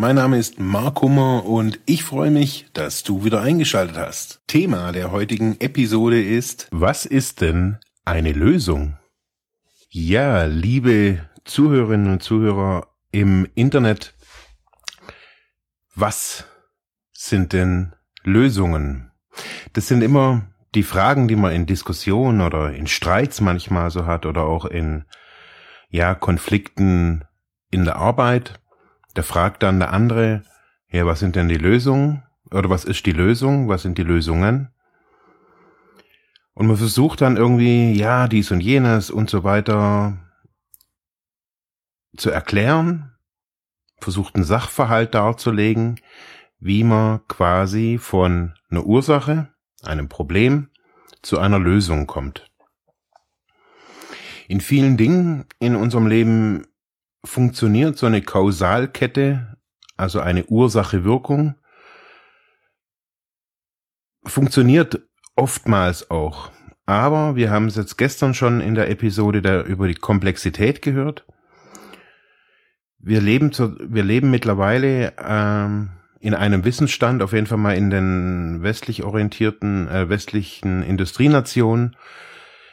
Mein Name ist Mark Hummer und ich freue mich, dass du wieder eingeschaltet hast. Thema der heutigen Episode ist, was ist denn eine Lösung? Ja, liebe Zuhörerinnen und Zuhörer im Internet, was sind denn Lösungen? Das sind immer die Fragen, die man in Diskussionen oder in Streits manchmal so hat oder auch in ja Konflikten in der Arbeit da fragt dann der andere, ja, was sind denn die Lösungen? Oder was ist die Lösung? Was sind die Lösungen? Und man versucht dann irgendwie, ja, dies und jenes und so weiter zu erklären, versucht einen Sachverhalt darzulegen, wie man quasi von einer Ursache, einem Problem, zu einer Lösung kommt. In vielen Dingen in unserem Leben funktioniert so eine Kausalkette, also eine Ursache-Wirkung, funktioniert oftmals auch. Aber wir haben es jetzt gestern schon in der Episode der, über die Komplexität gehört. Wir leben, zu, wir leben mittlerweile ähm, in einem Wissensstand, auf jeden Fall mal in den westlich orientierten, äh, westlichen Industrienationen.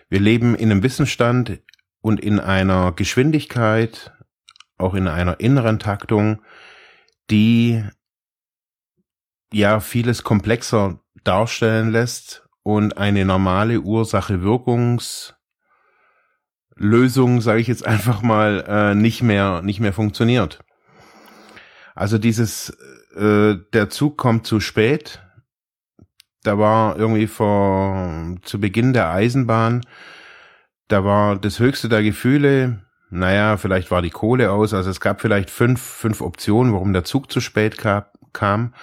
Wir leben in einem Wissensstand und in einer Geschwindigkeit, auch in einer inneren Taktung, die ja vieles komplexer darstellen lässt und eine normale Ursache-Wirkungslösung, sage ich jetzt einfach mal, äh, nicht mehr nicht mehr funktioniert. Also dieses äh, der Zug kommt zu spät. Da war irgendwie vor zu Beginn der Eisenbahn, da war das höchste der Gefühle, naja, vielleicht war die Kohle aus. Also es gab vielleicht fünf, fünf Optionen, warum der Zug zu spät kam.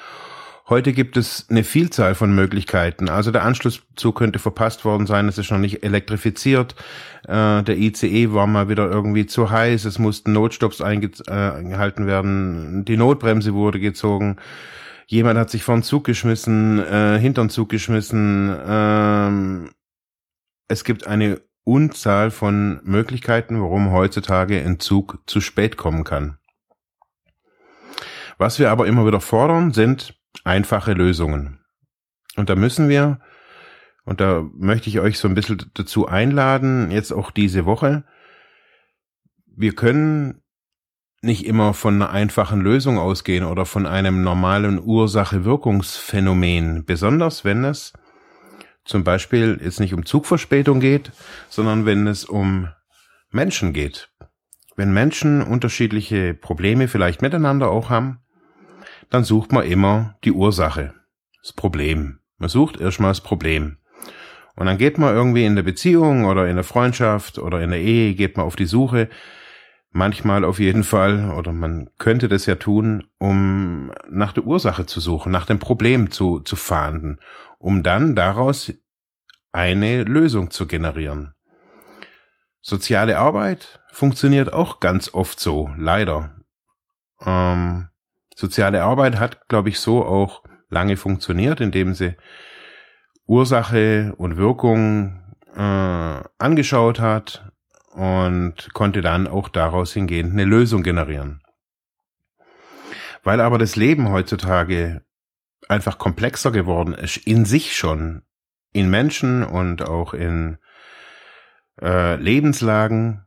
Heute gibt es eine Vielzahl von Möglichkeiten. Also der Anschlusszug könnte verpasst worden sein, es ist noch nicht elektrifiziert. Äh, der ICE war mal wieder irgendwie zu heiß, es mussten Notstopps eingehalten werden, die Notbremse wurde gezogen. Jemand hat sich den Zug geschmissen, äh, hinter den Zug geschmissen. Ähm, es gibt eine Unzahl von Möglichkeiten, warum heutzutage ein Zug zu spät kommen kann. Was wir aber immer wieder fordern, sind einfache Lösungen. Und da müssen wir, und da möchte ich euch so ein bisschen dazu einladen, jetzt auch diese Woche, wir können nicht immer von einer einfachen Lösung ausgehen oder von einem normalen Ursache-Wirkungsphänomen, besonders wenn es zum Beispiel jetzt nicht um Zugverspätung geht, sondern wenn es um Menschen geht. Wenn Menschen unterschiedliche Probleme vielleicht miteinander auch haben, dann sucht man immer die Ursache, das Problem. Man sucht erstmal das Problem. Und dann geht man irgendwie in der Beziehung oder in der Freundschaft oder in der Ehe, geht man auf die Suche, manchmal auf jeden Fall, oder man könnte das ja tun, um nach der Ursache zu suchen, nach dem Problem zu, zu fahnden, um dann daraus eine Lösung zu generieren. Soziale Arbeit funktioniert auch ganz oft so, leider. Ähm, soziale Arbeit hat, glaube ich, so auch lange funktioniert, indem sie Ursache und Wirkung äh, angeschaut hat und konnte dann auch daraus hingehend eine Lösung generieren. Weil aber das Leben heutzutage einfach komplexer geworden ist, in sich schon, in Menschen und auch in äh, Lebenslagen,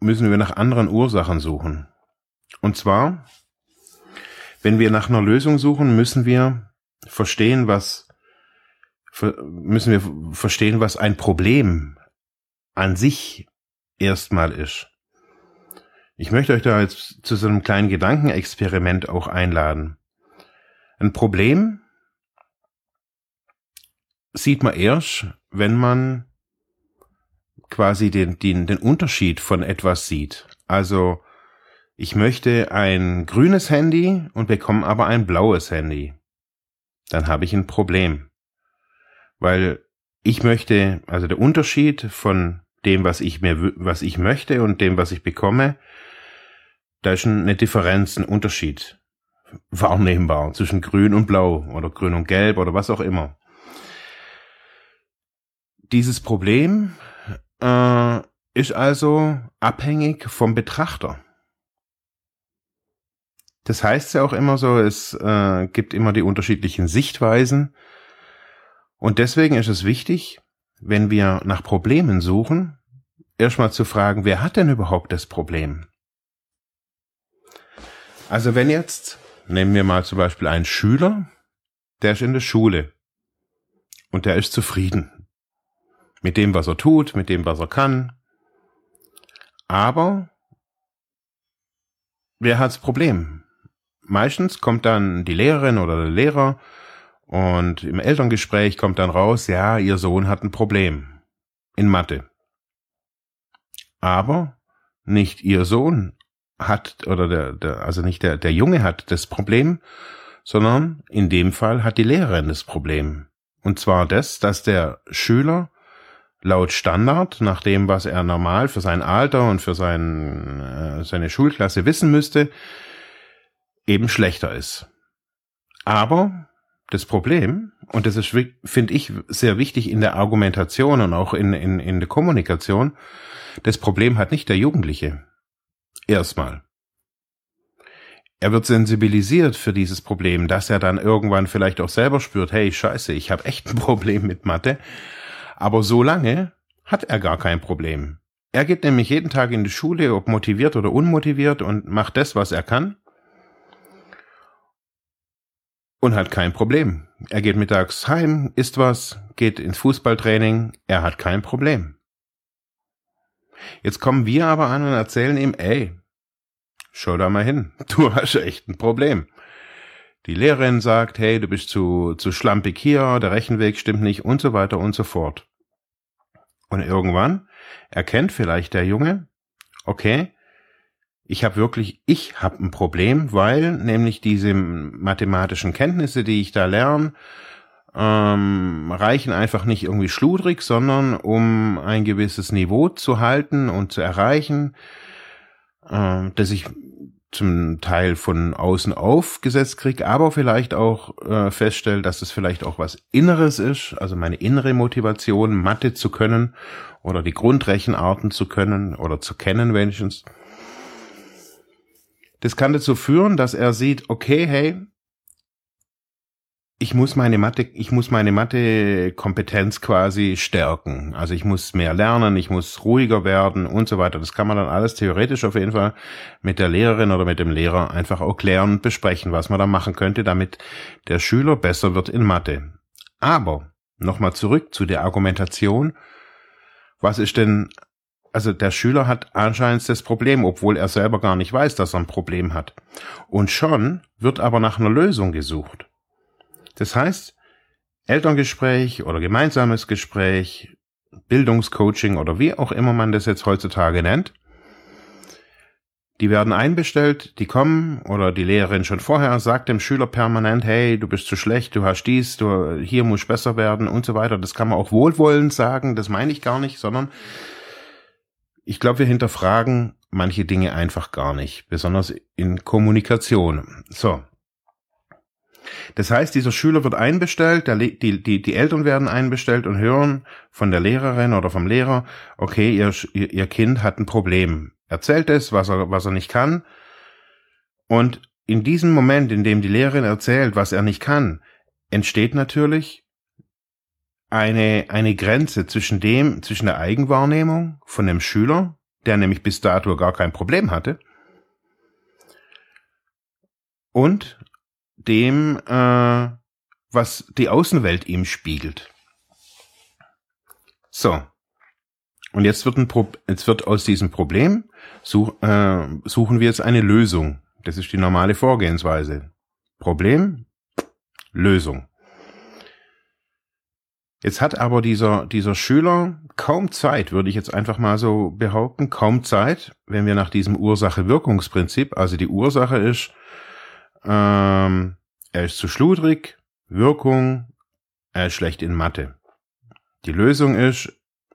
müssen wir nach anderen Ursachen suchen. Und zwar, wenn wir nach einer Lösung suchen, müssen wir verstehen, was müssen wir verstehen, was ein Problem an sich erstmal ist. Ich möchte euch da jetzt zu so einem kleinen Gedankenexperiment auch einladen. Ein Problem sieht man erst, wenn man quasi den, den, den Unterschied von etwas sieht. Also ich möchte ein grünes Handy und bekomme aber ein blaues Handy. Dann habe ich ein Problem. Weil ich möchte, also der Unterschied von dem, was ich mir, was ich möchte und dem, was ich bekomme, da ist eine Differenz, ein Unterschied wahrnehmbar zwischen grün und blau oder grün und gelb oder was auch immer. Dieses Problem äh, ist also abhängig vom Betrachter. Das heißt ja auch immer so, es äh, gibt immer die unterschiedlichen Sichtweisen. Und deswegen ist es wichtig, wenn wir nach Problemen suchen, erstmal zu fragen, wer hat denn überhaupt das Problem? Also wenn jetzt, nehmen wir mal zum Beispiel einen Schüler, der ist in der Schule und der ist zufrieden mit dem, was er tut, mit dem, was er kann. Aber wer hat das Problem? Meistens kommt dann die Lehrerin oder der Lehrer und im Elterngespräch kommt dann raus, ja, ihr Sohn hat ein Problem in Mathe. Aber nicht ihr Sohn hat, oder der, der also nicht der, der Junge hat das Problem, sondern in dem Fall hat die Lehrerin das Problem. Und zwar das, dass der Schüler laut Standard, nach dem, was er normal für sein Alter und für sein, äh, seine Schulklasse wissen müsste, eben schlechter ist. Aber das Problem, und das ist, finde ich, sehr wichtig in der Argumentation und auch in, in, in der Kommunikation, das Problem hat nicht der Jugendliche. Erstmal. Er wird sensibilisiert für dieses Problem, dass er dann irgendwann vielleicht auch selber spürt, hey, scheiße, ich habe echt ein Problem mit Mathe. Aber so lange hat er gar kein Problem. Er geht nämlich jeden Tag in die Schule, ob motiviert oder unmotiviert, und macht das, was er kann. Und hat kein Problem. Er geht mittags heim, isst was, geht ins Fußballtraining, er hat kein Problem. Jetzt kommen wir aber an und erzählen ihm, ey, schau da mal hin, du hast echt ein Problem. Die Lehrerin sagt, hey, du bist zu, zu schlampig hier, der Rechenweg stimmt nicht und so weiter und so fort. Und irgendwann erkennt vielleicht der Junge, okay, ich habe wirklich, ich habe ein Problem, weil nämlich diese mathematischen Kenntnisse, die ich da lerne, ähm, reichen einfach nicht irgendwie schludrig, sondern um ein gewisses Niveau zu halten und zu erreichen, äh, dass ich zum Teil von außen aufgesetzt kriege, aber vielleicht auch äh, feststelle, dass es vielleicht auch was Inneres ist, also meine innere Motivation, Mathe zu können oder die Grundrechenarten zu können oder zu kennen wenigstens. Das kann dazu führen, dass er sieht, okay, hey, ich muss meine Mathe, ich muss meine Mathe-Kompetenz quasi stärken. Also ich muss mehr lernen, ich muss ruhiger werden und so weiter. Das kann man dann alles theoretisch auf jeden Fall mit der Lehrerin oder mit dem Lehrer einfach auch klären und besprechen, was man da machen könnte, damit der Schüler besser wird in Mathe. Aber nochmal zurück zu der Argumentation. Was ist denn, also der Schüler hat anscheinend das Problem, obwohl er selber gar nicht weiß, dass er ein Problem hat. Und schon wird aber nach einer Lösung gesucht. Das heißt, Elterngespräch oder gemeinsames Gespräch, Bildungscoaching oder wie auch immer man das jetzt heutzutage nennt, die werden einbestellt, die kommen oder die Lehrerin schon vorher sagt dem Schüler permanent, hey, du bist zu schlecht, du hast dies, du hier musst besser werden und so weiter. Das kann man auch wohlwollend sagen, das meine ich gar nicht, sondern ich glaube, wir hinterfragen manche Dinge einfach gar nicht, besonders in Kommunikation. So. Das heißt, dieser Schüler wird einbestellt, der, die, die, die Eltern werden einbestellt und hören von der Lehrerin oder vom Lehrer, okay, ihr, ihr Kind hat ein Problem. Erzählt es, was er, was er nicht kann. Und in diesem Moment, in dem die Lehrerin erzählt, was er nicht kann, entsteht natürlich eine, eine Grenze zwischen dem, zwischen der Eigenwahrnehmung von dem Schüler, der nämlich bis dato gar kein Problem hatte, und dem, äh, was die Außenwelt ihm spiegelt. So. Und jetzt wird, ein Pro jetzt wird aus diesem Problem such, äh, suchen wir jetzt eine Lösung. Das ist die normale Vorgehensweise. Problem, Lösung. Jetzt hat aber dieser, dieser Schüler kaum Zeit, würde ich jetzt einfach mal so behaupten, kaum Zeit, wenn wir nach diesem Ursache-Wirkungsprinzip, also die Ursache ist, ähm, er ist zu schludrig, Wirkung, er ist schlecht in Mathe. Die Lösung ist,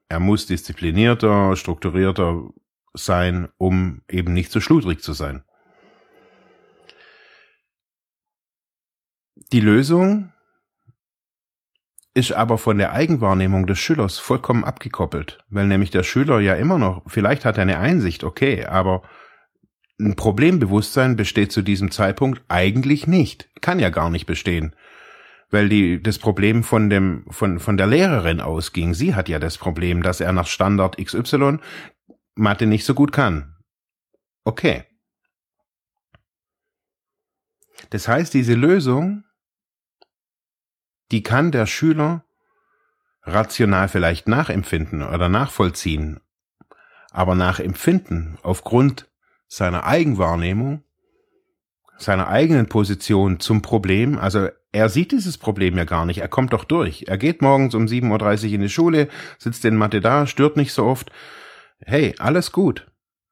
er muss disziplinierter, strukturierter sein, um eben nicht so schludrig zu sein. Die Lösung ist aber von der Eigenwahrnehmung des Schülers vollkommen abgekoppelt, weil nämlich der Schüler ja immer noch, vielleicht hat er eine Einsicht, okay, aber ein Problembewusstsein besteht zu diesem Zeitpunkt eigentlich nicht, kann ja gar nicht bestehen, weil die das Problem von dem von von der Lehrerin ausging. Sie hat ja das Problem, dass er nach Standard XY Mathe nicht so gut kann. Okay. Das heißt, diese Lösung die kann der Schüler rational vielleicht nachempfinden oder nachvollziehen, aber nachempfinden aufgrund seiner Eigenwahrnehmung, seiner eigenen Position zum Problem, also er sieht dieses Problem ja gar nicht, er kommt doch durch. Er geht morgens um 7.30 Uhr in die Schule, sitzt in Mathe da, stört nicht so oft. Hey, alles gut.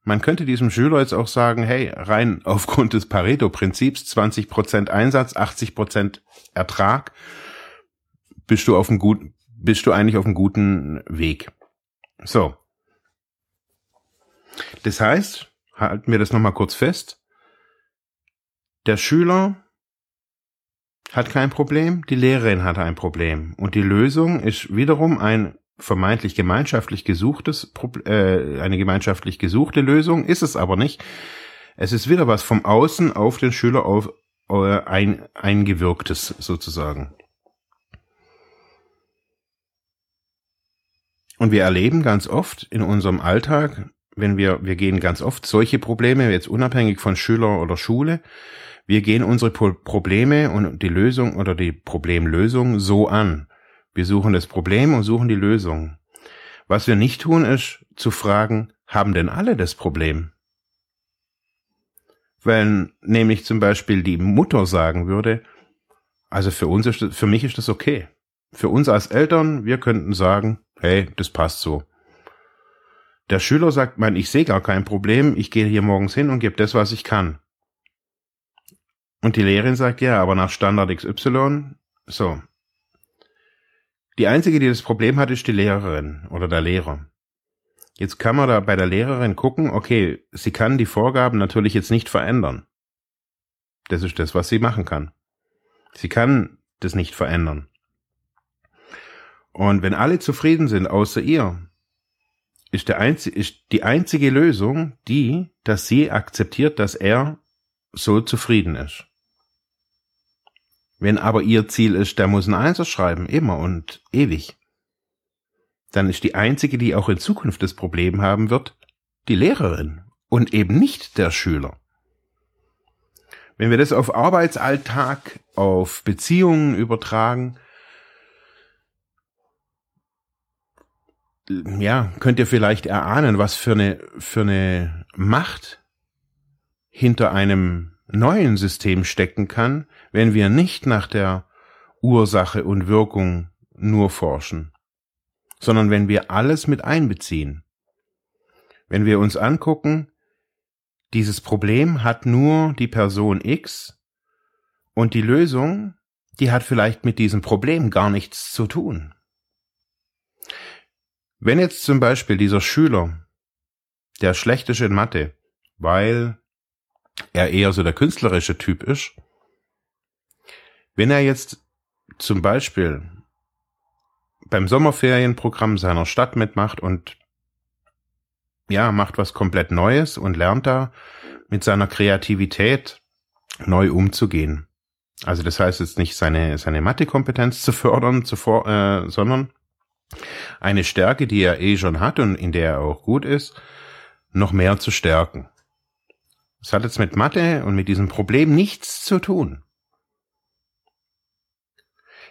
Man könnte diesem Schüler jetzt auch sagen, hey, rein aufgrund des Pareto-Prinzips, 20% Einsatz, 80% Ertrag, bist du auf einem guten, bist du eigentlich auf einem guten Weg. So. Das heißt, halten wir das nochmal kurz fest. Der Schüler hat kein Problem, die Lehrerin hat ein Problem. Und die Lösung ist wiederum ein vermeintlich gemeinschaftlich gesuchtes, äh, eine gemeinschaftlich gesuchte Lösung, ist es aber nicht. Es ist wieder was vom Außen auf den Schüler auf, äh, ein, eingewirktes sozusagen. Und wir erleben ganz oft in unserem Alltag, wenn wir, wir gehen ganz oft solche Probleme, jetzt unabhängig von Schüler oder Schule, wir gehen unsere Probleme und die Lösung oder die Problemlösung so an. Wir suchen das Problem und suchen die Lösung. Was wir nicht tun, ist zu fragen, haben denn alle das Problem? Wenn nämlich zum Beispiel die Mutter sagen würde, also für uns ist das, für mich ist das okay. Für uns als Eltern, wir könnten sagen, hey, das passt so. Der Schüler sagt, man, ich sehe gar kein Problem, ich gehe hier morgens hin und gebe das, was ich kann. Und die Lehrerin sagt, ja, aber nach Standard XY, so. Die einzige, die das Problem hat, ist die Lehrerin oder der Lehrer. Jetzt kann man da bei der Lehrerin gucken, okay, sie kann die Vorgaben natürlich jetzt nicht verändern. Das ist das, was sie machen kann. Sie kann das nicht verändern. Und wenn alle zufrieden sind, außer ihr, ist, der einzige, ist die einzige Lösung die, dass sie akzeptiert, dass er so zufrieden ist. Wenn aber ihr Ziel ist, der muss ein Einser schreiben, immer und ewig, dann ist die einzige, die auch in Zukunft das Problem haben wird, die Lehrerin und eben nicht der Schüler. Wenn wir das auf Arbeitsalltag, auf Beziehungen übertragen, ja, könnt ihr vielleicht erahnen, was für eine, für eine Macht hinter einem neuen System stecken kann, wenn wir nicht nach der Ursache und Wirkung nur forschen, sondern wenn wir alles mit einbeziehen. Wenn wir uns angucken, dieses Problem hat nur die Person X und die Lösung, die hat vielleicht mit diesem Problem gar nichts zu tun. Wenn jetzt zum Beispiel dieser Schüler, der schlecht ist in Mathe, weil er eher so der künstlerische Typ ist, wenn er jetzt zum Beispiel beim Sommerferienprogramm seiner Stadt mitmacht und ja, macht was komplett Neues und lernt da mit seiner Kreativität neu umzugehen. Also das heißt jetzt nicht seine, seine Mathekompetenz zu fördern, zu for, äh, sondern eine Stärke, die er eh schon hat und in der er auch gut ist, noch mehr zu stärken. Das hat jetzt mit Mathe und mit diesem Problem nichts zu tun.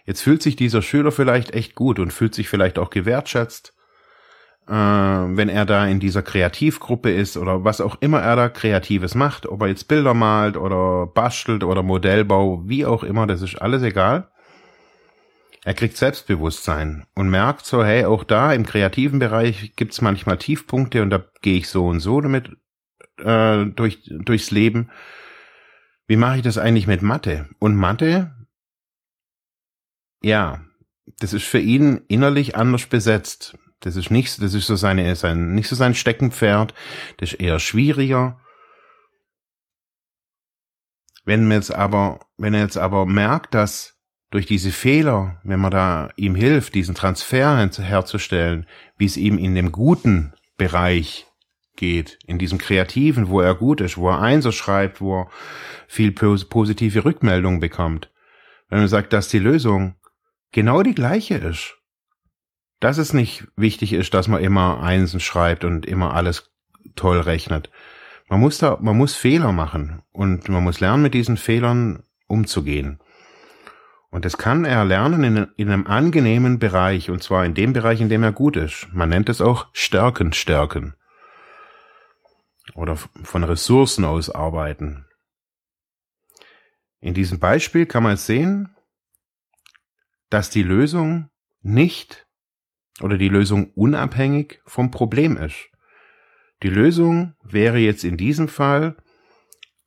Jetzt fühlt sich dieser Schüler vielleicht echt gut und fühlt sich vielleicht auch gewertschätzt, äh, wenn er da in dieser Kreativgruppe ist oder was auch immer er da Kreatives macht, ob er jetzt Bilder malt oder bastelt oder Modellbau, wie auch immer, das ist alles egal. Er kriegt Selbstbewusstsein und merkt so, hey, auch da im kreativen Bereich gibt's manchmal Tiefpunkte und da gehe ich so und so damit äh, durch, durchs Leben. Wie mache ich das eigentlich mit Mathe? Und Mathe, ja, das ist für ihn innerlich anders besetzt. Das ist nicht, das ist so seine, sein, nicht so sein Steckenpferd. Das ist eher schwieriger. Wenn man jetzt aber, wenn er jetzt aber merkt, dass durch diese Fehler, wenn man da ihm hilft, diesen Transfer herzustellen, wie es ihm in dem guten Bereich geht, in diesem Kreativen, wo er gut ist, wo er Einser schreibt, wo er viel positive Rückmeldungen bekommt. Wenn man sagt, dass die Lösung genau die gleiche ist, dass es nicht wichtig ist, dass man immer Einsen schreibt und immer alles toll rechnet. Man muss da, man muss Fehler machen und man muss lernen, mit diesen Fehlern umzugehen. Und das kann er lernen in, in, einem angenehmen Bereich, und zwar in dem Bereich, in dem er gut ist. Man nennt es auch Stärken stärken. Oder von Ressourcen aus arbeiten. In diesem Beispiel kann man sehen, dass die Lösung nicht oder die Lösung unabhängig vom Problem ist. Die Lösung wäre jetzt in diesem Fall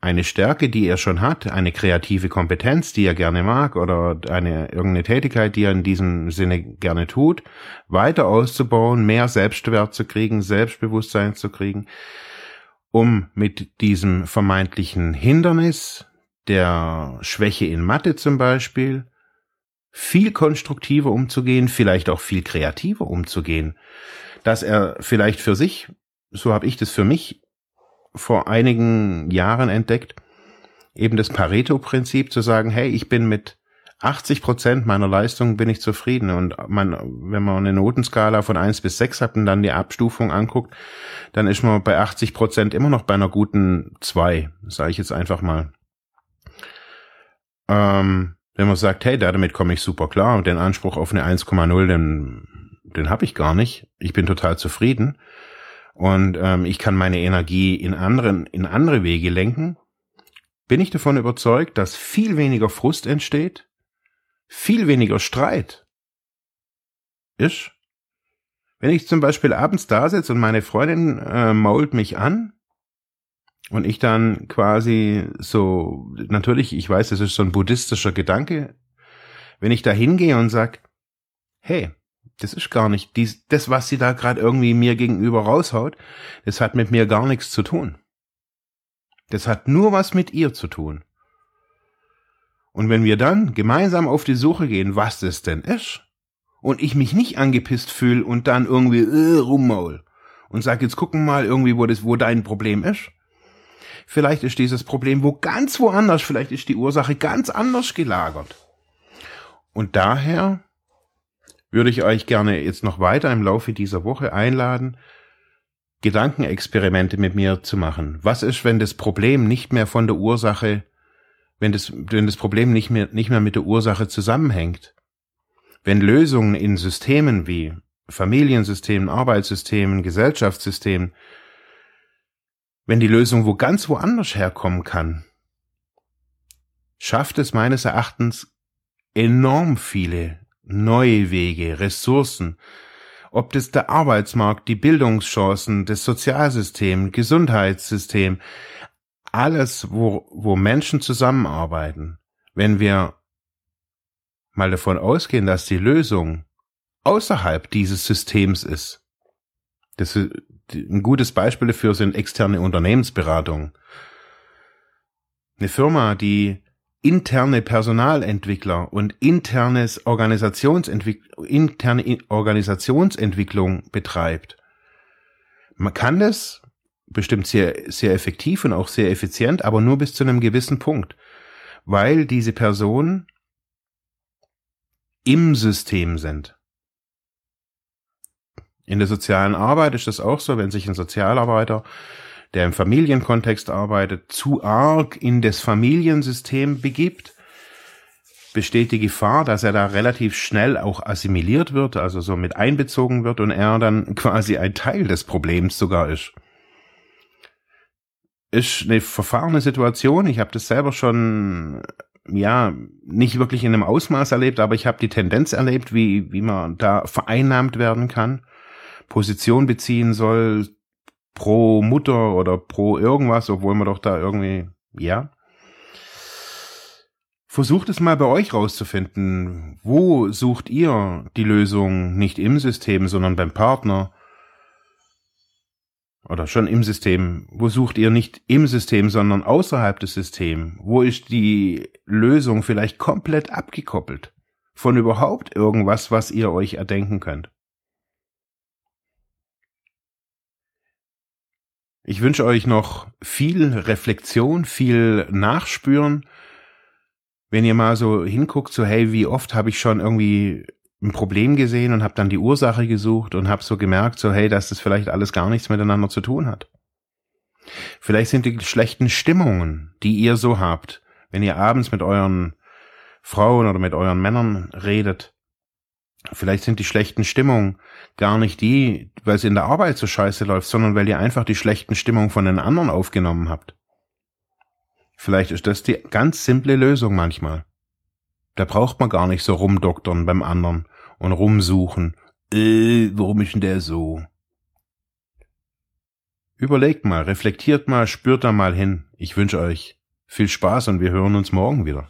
eine Stärke, die er schon hat, eine kreative Kompetenz, die er gerne mag oder eine irgendeine Tätigkeit, die er in diesem Sinne gerne tut, weiter auszubauen, mehr Selbstwert zu kriegen, Selbstbewusstsein zu kriegen, um mit diesem vermeintlichen Hindernis der Schwäche in Mathe zum Beispiel viel konstruktiver umzugehen, vielleicht auch viel kreativer umzugehen, dass er vielleicht für sich, so habe ich das für mich vor einigen Jahren entdeckt, eben das Pareto-Prinzip zu sagen, hey, ich bin mit 80 Prozent meiner Leistung bin ich zufrieden. Und man, wenn man eine Notenskala von eins bis sechs hat und dann die Abstufung anguckt, dann ist man bei 80 Prozent immer noch bei einer guten zwei, sage ich jetzt einfach mal. Ähm, wenn man sagt, hey, damit komme ich super klar und den Anspruch auf eine 1,0, den, den habe ich gar nicht. Ich bin total zufrieden und ähm, ich kann meine Energie in anderen, in andere Wege lenken. Bin ich davon überzeugt, dass viel weniger Frust entsteht, viel weniger Streit ist. Wenn ich zum Beispiel abends da sitze und meine Freundin äh, mault mich an, und ich dann quasi so, natürlich, ich weiß, das ist so ein buddhistischer Gedanke, wenn ich da hingehe und sag, hey, das ist gar nicht, dies, das, was sie da gerade irgendwie mir gegenüber raushaut, das hat mit mir gar nichts zu tun. Das hat nur was mit ihr zu tun. Und wenn wir dann gemeinsam auf die Suche gehen, was das denn ist, und ich mich nicht angepisst fühle und dann irgendwie äh, rummaul und sag, jetzt gucken mal irgendwie, wo das, wo dein Problem ist, Vielleicht ist dieses Problem wo ganz woanders, vielleicht ist die Ursache ganz anders gelagert. Und daher würde ich euch gerne jetzt noch weiter im Laufe dieser Woche einladen, Gedankenexperimente mit mir zu machen. Was ist, wenn das Problem nicht mehr von der Ursache, wenn das, wenn das Problem nicht mehr, nicht mehr mit der Ursache zusammenhängt? Wenn Lösungen in Systemen wie Familiensystemen, Arbeitssystemen, Gesellschaftssystemen wenn die Lösung wo ganz woanders herkommen kann, schafft es meines Erachtens enorm viele neue Wege, Ressourcen, ob das der Arbeitsmarkt, die Bildungschancen, das Sozialsystem, Gesundheitssystem, alles, wo, wo Menschen zusammenarbeiten, wenn wir mal davon ausgehen, dass die Lösung außerhalb dieses Systems ist. Das ein gutes Beispiel dafür sind externe Unternehmensberatungen. Eine Firma, die interne Personalentwickler und internes Organisationsentwick interne Organisationsentwicklung betreibt. Man kann das bestimmt sehr, sehr effektiv und auch sehr effizient, aber nur bis zu einem gewissen Punkt, weil diese Personen im System sind. In der sozialen Arbeit ist das auch so, wenn sich ein Sozialarbeiter, der im Familienkontext arbeitet, zu arg in das Familiensystem begibt, besteht die Gefahr, dass er da relativ schnell auch assimiliert wird, also so mit einbezogen wird und er dann quasi ein Teil des Problems sogar ist. Ist eine verfahrene Situation. Ich habe das selber schon ja nicht wirklich in einem Ausmaß erlebt, aber ich habe die Tendenz erlebt, wie wie man da vereinnahmt werden kann. Position beziehen soll pro Mutter oder pro irgendwas, obwohl man doch da irgendwie, ja. Versucht es mal bei euch rauszufinden. Wo sucht ihr die Lösung nicht im System, sondern beim Partner? Oder schon im System. Wo sucht ihr nicht im System, sondern außerhalb des Systems? Wo ist die Lösung vielleicht komplett abgekoppelt von überhaupt irgendwas, was ihr euch erdenken könnt? Ich wünsche euch noch viel Reflexion, viel Nachspüren wenn ihr mal so hinguckt, so hey, wie oft habe ich schon irgendwie ein Problem gesehen und habe dann die Ursache gesucht und habe so gemerkt, so hey, dass das vielleicht alles gar nichts miteinander zu tun hat. Vielleicht sind die schlechten Stimmungen, die ihr so habt, wenn ihr abends mit euren Frauen oder mit euren Männern redet. Vielleicht sind die schlechten Stimmungen gar nicht die, weil es in der Arbeit so scheiße läuft, sondern weil ihr einfach die schlechten Stimmungen von den anderen aufgenommen habt. Vielleicht ist das die ganz simple Lösung manchmal. Da braucht man gar nicht so rumdoktern beim anderen und rumsuchen. Äh, warum ist denn der so? Überlegt mal, reflektiert mal, spürt da mal hin. Ich wünsche euch viel Spaß und wir hören uns morgen wieder.